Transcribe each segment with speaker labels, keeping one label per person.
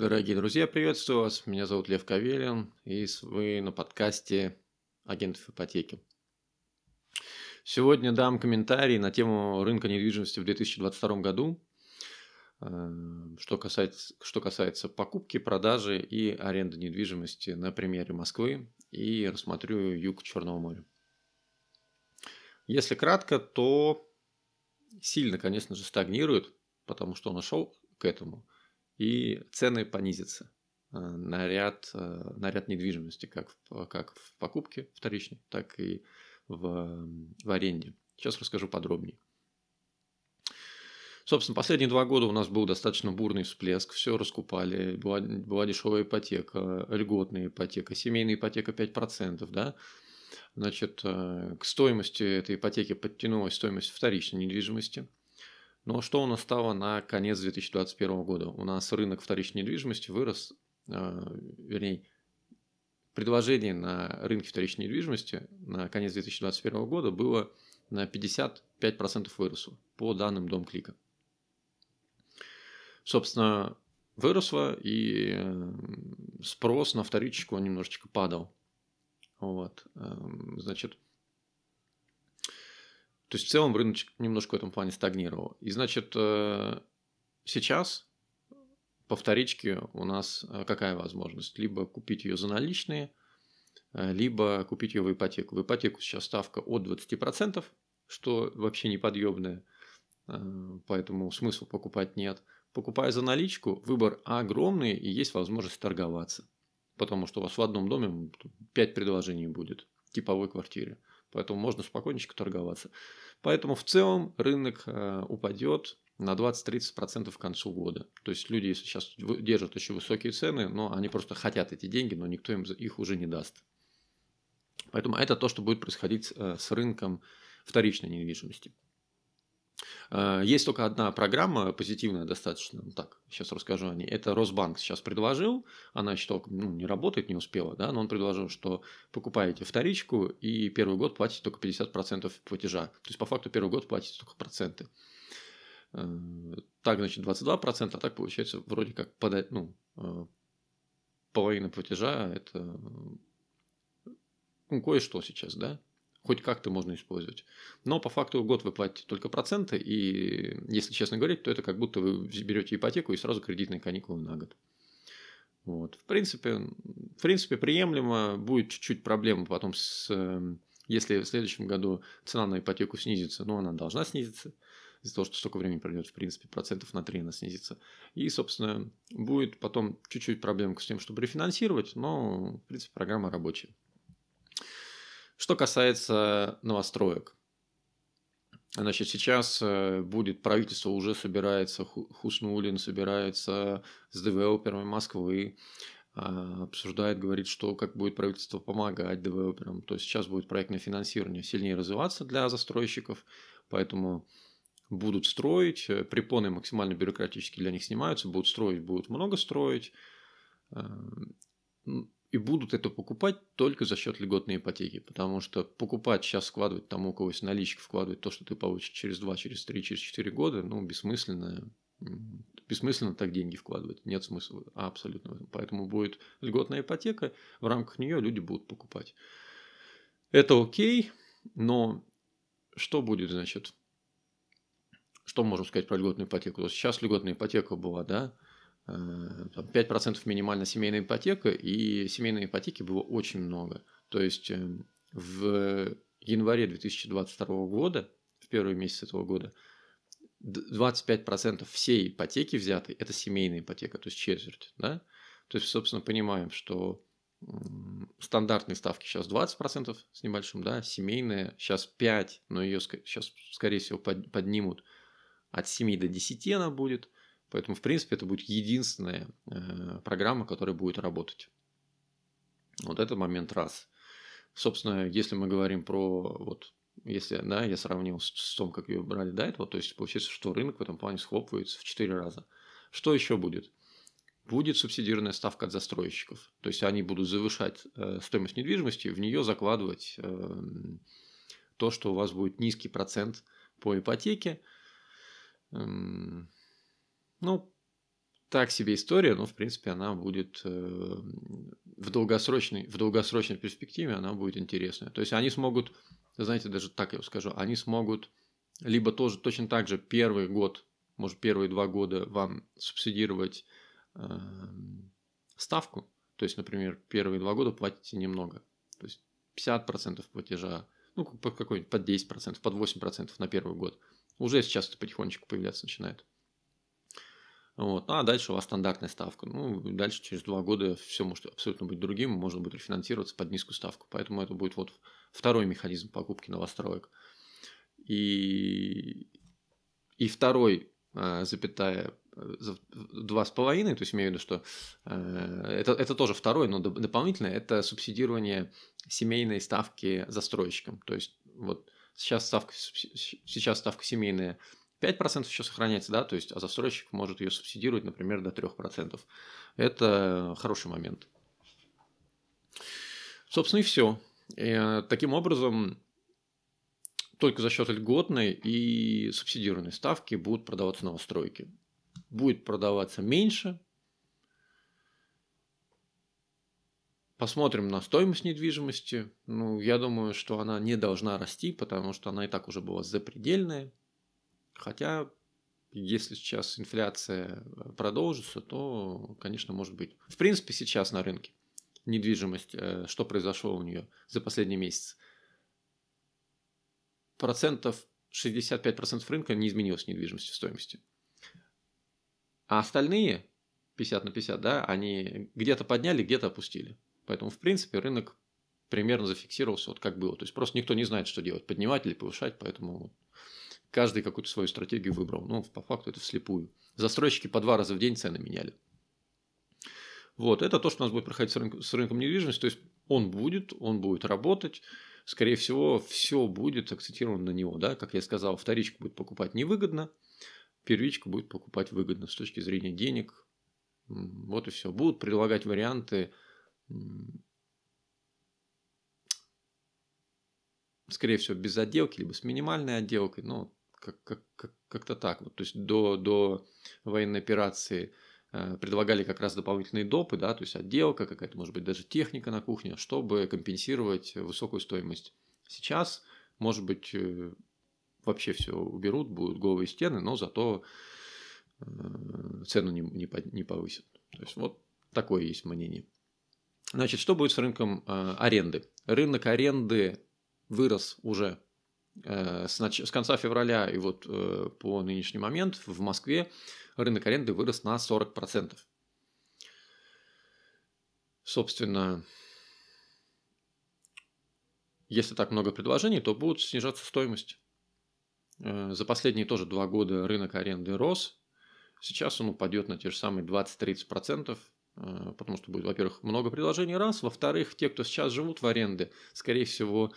Speaker 1: Дорогие друзья, приветствую вас. Меня зовут Лев Кавелин, и вы на подкасте агентов ипотеки. Сегодня дам комментарий на тему рынка недвижимости в 2022 году, э, что касается, что касается покупки, продажи и аренды недвижимости на примере Москвы и рассмотрю юг Черного моря. Если кратко, то сильно, конечно же, стагнирует, потому что он шел к этому – и цены понизятся э, на ряд, э, на ряд недвижимости, как в, как в покупке вторичной, так и в, в аренде. Сейчас расскажу подробнее. Собственно, последние два года у нас был достаточно бурный всплеск, все раскупали, была, была дешевая ипотека, льготная ипотека, семейная ипотека 5%, да, значит, э, к стоимости этой ипотеки подтянулась стоимость вторичной недвижимости – но что у нас стало на конец 2021 года? У нас рынок вторичной недвижимости вырос, э, вернее, предложение на рынке вторичной недвижимости на конец 2021 года было на 55% выросло по данным Дом Клика. Собственно, выросло и э, спрос на вторичку немножечко падал. Вот. Эм, значит, то есть в целом рыночек немножко в этом плане стагнировал. И значит, э, сейчас по вторичке у нас э, какая возможность? Либо купить ее за наличные, э, либо купить ее в ипотеку. В ипотеку сейчас ставка от 20%, что вообще неподъемное, поэтому смысла покупать нет. Покупая за наличку, выбор огромный и есть возможность торговаться. Потому что у вас в одном доме 5 предложений будет типовой квартире. Поэтому можно спокойненько торговаться. Поэтому в целом рынок э, упадет на 20-30% к концу года. То есть люди сейчас держат очень высокие цены, но они просто хотят эти деньги, но никто им их уже не даст. Поэтому это то, что будет происходить э, с рынком вторичной недвижимости. Э, есть только одна программа позитивная достаточно, ну так, сейчас расскажу о ней. Это Росбанк сейчас предложил, она еще ну, не работает, не успела, да, но он предложил, что покупаете вторичку и первый год платите только 50% платежа. То есть, по факту, первый год платите только проценты. Э, так, значит, 22%, а так получается вроде как подать, ну, э, половина платежа – это ну, кое-что сейчас, да, хоть как-то можно использовать. Но по факту год вы платите только проценты, и если честно говорить, то это как будто вы берете ипотеку и сразу кредитные каникулы на год. Вот. В, принципе, в принципе, приемлемо. Будет чуть-чуть проблема потом с... Эм, если в следующем году цена на ипотеку снизится, но она должна снизиться, из-за того, что столько времени пройдет, в принципе, процентов на 3 она снизится. И, собственно, будет потом чуть-чуть проблемка с тем, чтобы рефинансировать, но, в принципе, программа рабочая. Что касается новостроек. Значит, сейчас э, будет правительство уже собирается, Хуснулин собирается с девелоперами Москвы, а, обсуждает, говорит, что как будет правительство помогать девелоперам. То есть сейчас будет проектное финансирование сильнее развиваться для застройщиков, поэтому будут строить, э, препоны максимально бюрократически для них снимаются, будут строить, будут много строить. И будут это покупать только за счет льготной ипотеки, потому что покупать сейчас, складывать там у кого есть наличка, вкладывать то, что ты получишь через 2, через 3, через 4 года, ну, бессмысленно, бессмысленно так деньги вкладывать, нет смысла абсолютно. Поэтому будет льготная ипотека, в рамках нее люди будут покупать. Это окей, но что будет, значит, что можем сказать про льготную ипотеку? Сейчас льготная ипотека была, да, 5% э, минимально семейная ипотека, и семейной ипотеки было очень много. То есть э, в январе 2022 года, в первый месяц этого года, 25% всей ипотеки взятой – это семейная ипотека, то есть четверть. Да? То есть, собственно, понимаем, что стандартные ставки сейчас 20% с небольшим, да, семейная сейчас 5, но ее сейчас, скорее всего, поднимут от 7 до 10 она будет – Поэтому, в принципе, это будет единственная э, программа, которая будет работать. Вот это момент раз. Собственно, если мы говорим про вот если да, я сравнил с, с том, как ее брали до этого, то есть получается, что рынок в этом плане схлопывается в 4 раза. Что еще будет? Будет субсидированная ставка от застройщиков. То есть они будут завышать э, стоимость недвижимости, в нее закладывать э, то, что у вас будет низкий процент по ипотеке. Эм, ну, так себе история, но в принципе она будет э, в долгосрочной, в долгосрочной перспективе она будет интересная. То есть они смогут, знаете, даже так я скажу, они смогут либо тоже точно так же первый год, может первые два года вам субсидировать э, ставку, то есть, например, первые два года платите немного, то есть 50% платежа, ну, какой-нибудь под 10%, под 8% на первый год. Уже сейчас это потихонечку появляться начинает. Вот. Ну, а дальше у вас стандартная ставка. Ну, дальше через два года все может абсолютно быть другим, можно будет рефинансироваться под низкую ставку. Поэтому это будет вот второй механизм покупки новостроек. И, и второй, а, запятая, два с половиной, то есть имею в виду, что э, это, это тоже второй, но дополнительное, это субсидирование семейной ставки застройщикам. То есть вот сейчас ставка, сейчас ставка семейная 5% еще сохраняется, да, то есть, а застройщик может ее субсидировать, например, до 3%. Это хороший момент. Собственно, и все. И, э, таким образом, только за счет льготной и субсидированной ставки будут продаваться новостройки. Будет продаваться меньше. Посмотрим на стоимость недвижимости. Ну, я думаю, что она не должна расти, потому что она и так уже была запредельная. Хотя, если сейчас инфляция э, продолжится, то, конечно, может быть. В принципе, сейчас на рынке недвижимость, э, что произошло у нее за последний месяц, процентов 65% рынка не изменилось недвижимости в стоимости. А остальные 50 на 50, да, они где-то подняли, где-то опустили. Поэтому, в принципе, рынок примерно зафиксировался вот как было. То есть просто никто не знает, что делать, поднимать или повышать, поэтому каждый какую-то свою стратегию выбрал. Ну, по факту это вслепую. Застройщики по два раза в день цены меняли. Вот, это то, что у нас будет проходить с, рынком, с рынком недвижимости. То есть он будет, он будет работать. Скорее всего, все будет акцентировано на него. Да? Как я сказал, вторичку будет покупать невыгодно, первичку будет покупать выгодно с точки зрения денег. Вот и все. Будут предлагать варианты скорее всего, без отделки, либо с минимальной отделкой. Ну, как, как, как, как-то так. Вот, то есть до, до военной операции э, предлагали как раз дополнительные допы, да, то есть отделка, какая-то, может быть, даже техника на кухне, чтобы компенсировать высокую стоимость. Сейчас, может быть, э, вообще все уберут, будут голые стены, но зато э, цену не, не, не повысят. То есть вот такое есть мнение. Значит, что будет с рынком аренды? Рынок аренды вырос уже с, нач... с конца февраля и вот э, по нынешний момент в Москве рынок аренды вырос на 40%. Собственно, если так много предложений, то будут снижаться стоимость. Э, за последние тоже два года рынок аренды рос. Сейчас он упадет на те же самые 20-30%, потому что будет, во-первых, много предложений раз, во-вторых, те, кто сейчас живут в аренде, скорее всего,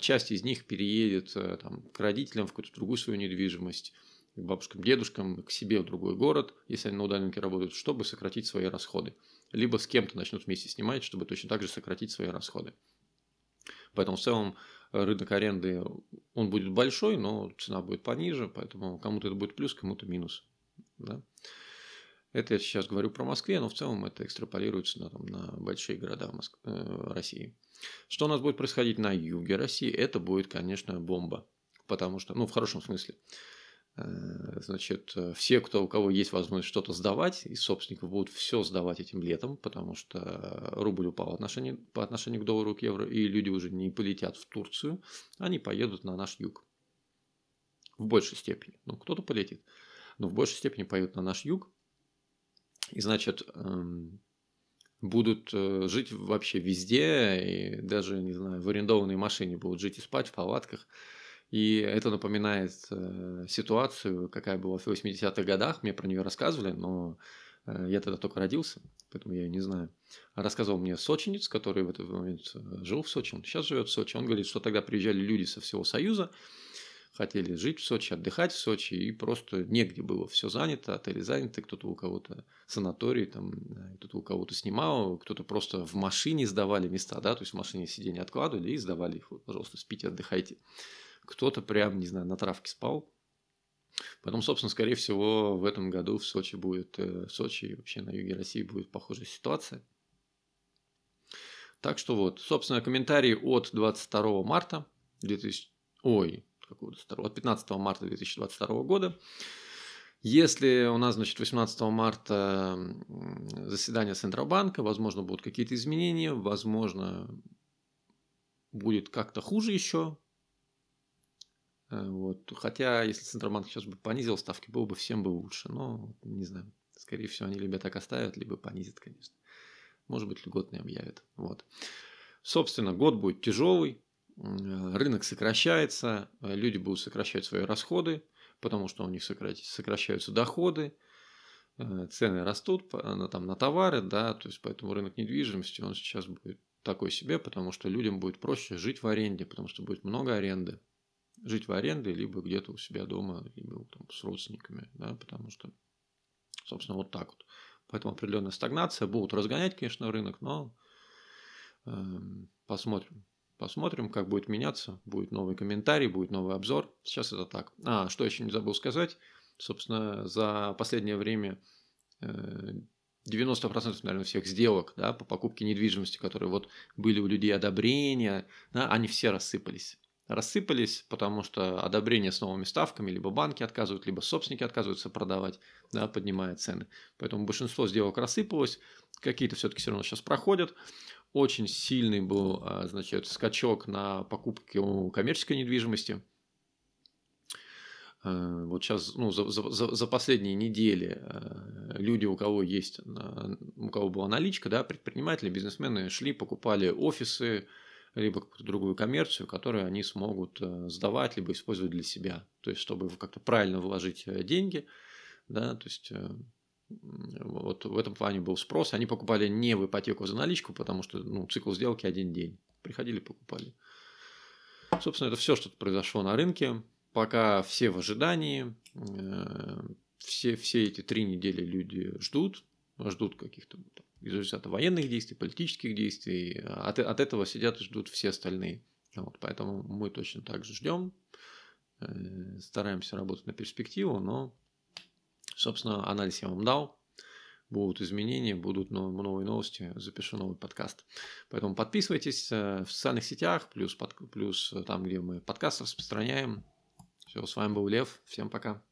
Speaker 1: часть из них переедет э, там, к родителям в какую-то другую свою недвижимость, к бабушкам, дедушкам, к себе в другой город, если они на удаленке работают, чтобы сократить свои расходы. Либо с кем-то начнут вместе снимать, чтобы точно так же сократить свои расходы. Поэтому в целом э, рынок аренды, он будет большой, но цена будет пониже, поэтому кому-то это будет плюс, кому-то минус. Да? Это я сейчас говорю про Москве, но в целом это экстраполируется на, там, на большие города Моск... э, России. Что у нас будет происходить на юге России? Это будет, конечно, бомба. Потому что, ну, в хорошем смысле. Э, значит, все, кто, у кого есть возможность что-то сдавать, из собственников будут все сдавать этим летом, потому что рубль упал по отношению к доллару, к евро, и люди уже не полетят в Турцию, они поедут на наш юг. В большей степени. Ну, кто-то полетит. Но в большей степени поедут на наш юг, и, значит, эм, будут э, жить вообще везде, и даже, не знаю, в арендованной машине будут жить и спать в палатках. И это напоминает э, ситуацию, какая была в 80-х годах, мне про нее рассказывали, но э, я тогда только родился, поэтому я ее не знаю. Рассказывал мне сочинец, который в этот момент жил в Сочи, он сейчас живет в Сочи. Он говорит, что тогда приезжали люди со всего Союза, хотели жить в Сочи, отдыхать в Сочи, и просто негде было, все занято, отели заняты, кто-то у кого-то санаторий, там, кто-то у кого-то снимал, кто-то просто в машине сдавали места, да, то есть в машине сиденье откладывали и сдавали их, вот, пожалуйста, спите, отдыхайте. Кто-то прям, не знаю, на травке спал, Потом, собственно, скорее всего, в этом году в Сочи будет, э, в Сочи и вообще на юге России будет похожая ситуация. Так что вот, собственно, комментарий от 22 марта 2000, ой, какого от 15 марта 2022 года. Если у нас, значит, 18 марта заседание Центробанка, возможно, будут какие-то изменения, возможно, будет как-то хуже еще. Э, вот. Хотя, если Центробанк сейчас бы понизил ставки, было бы всем бы лучше. Но, не знаю, скорее всего, они либо так оставят, либо понизят, конечно. Может быть, льготные объявят. Вот. Собственно, год будет тяжелый, рынок сокращается, люди будут сокращать свои расходы, потому что у них сокращаются доходы, э, цены растут на, там, на товары, да, то есть поэтому рынок недвижимости, он сейчас будет такой себе, потому что людям будет проще жить в аренде, потому что будет много аренды. Жить в аренде, либо где-то у себя дома, либо там, с родственниками, да, потому что, собственно, вот так вот. Поэтому определенная стагнация. Будут разгонять, конечно, рынок, но э, посмотрим. Посмотрим, как будет меняться. Будет новый комментарий, будет новый обзор. Сейчас это так. А, что еще не забыл сказать. Собственно, за последнее время 90% э, наверное, всех сделок да, по покупке недвижимости, которые вот были у людей одобрения, да, они все рассыпались рассыпались, потому что одобрение с новыми ставками либо банки отказывают, либо собственники отказываются продавать, да, поднимая цены. Поэтому большинство сделок рассыпалось, какие-то все-таки все равно сейчас проходят. Очень сильный был, а, значит, скачок на покупки коммерческой недвижимости. А, вот сейчас, ну, за, за, за последние недели а, люди, у кого есть, у кого была наличка, да, предприниматели, бизнесмены шли, покупали офисы, либо какую-то другую коммерцию, которую они смогут э, сдавать, либо использовать для себя. То есть, чтобы как-то правильно вложить э, деньги, да, то есть э, вот в этом плане был спрос. Они покупали не в ипотеку за наличку, потому что ну, цикл сделки один день. Приходили, покупали. Собственно, это все, что произошло на рынке. Пока все в ожидании, все, все эти три недели люди ждут, ждут каких-то результата военных действий, политических действий. От, от этого сидят и ждут все остальные. Вот, поэтому мы точно так же ждем, э, стараемся работать на перспективу, но, собственно, анализ я вам дал. Будут изменения, будут новые новости, запишу новый подкаст. Поэтому подписывайтесь э, в социальных сетях, плюс, под, плюс там, где мы подкаст распространяем. Все, с вами был Лев. Всем пока.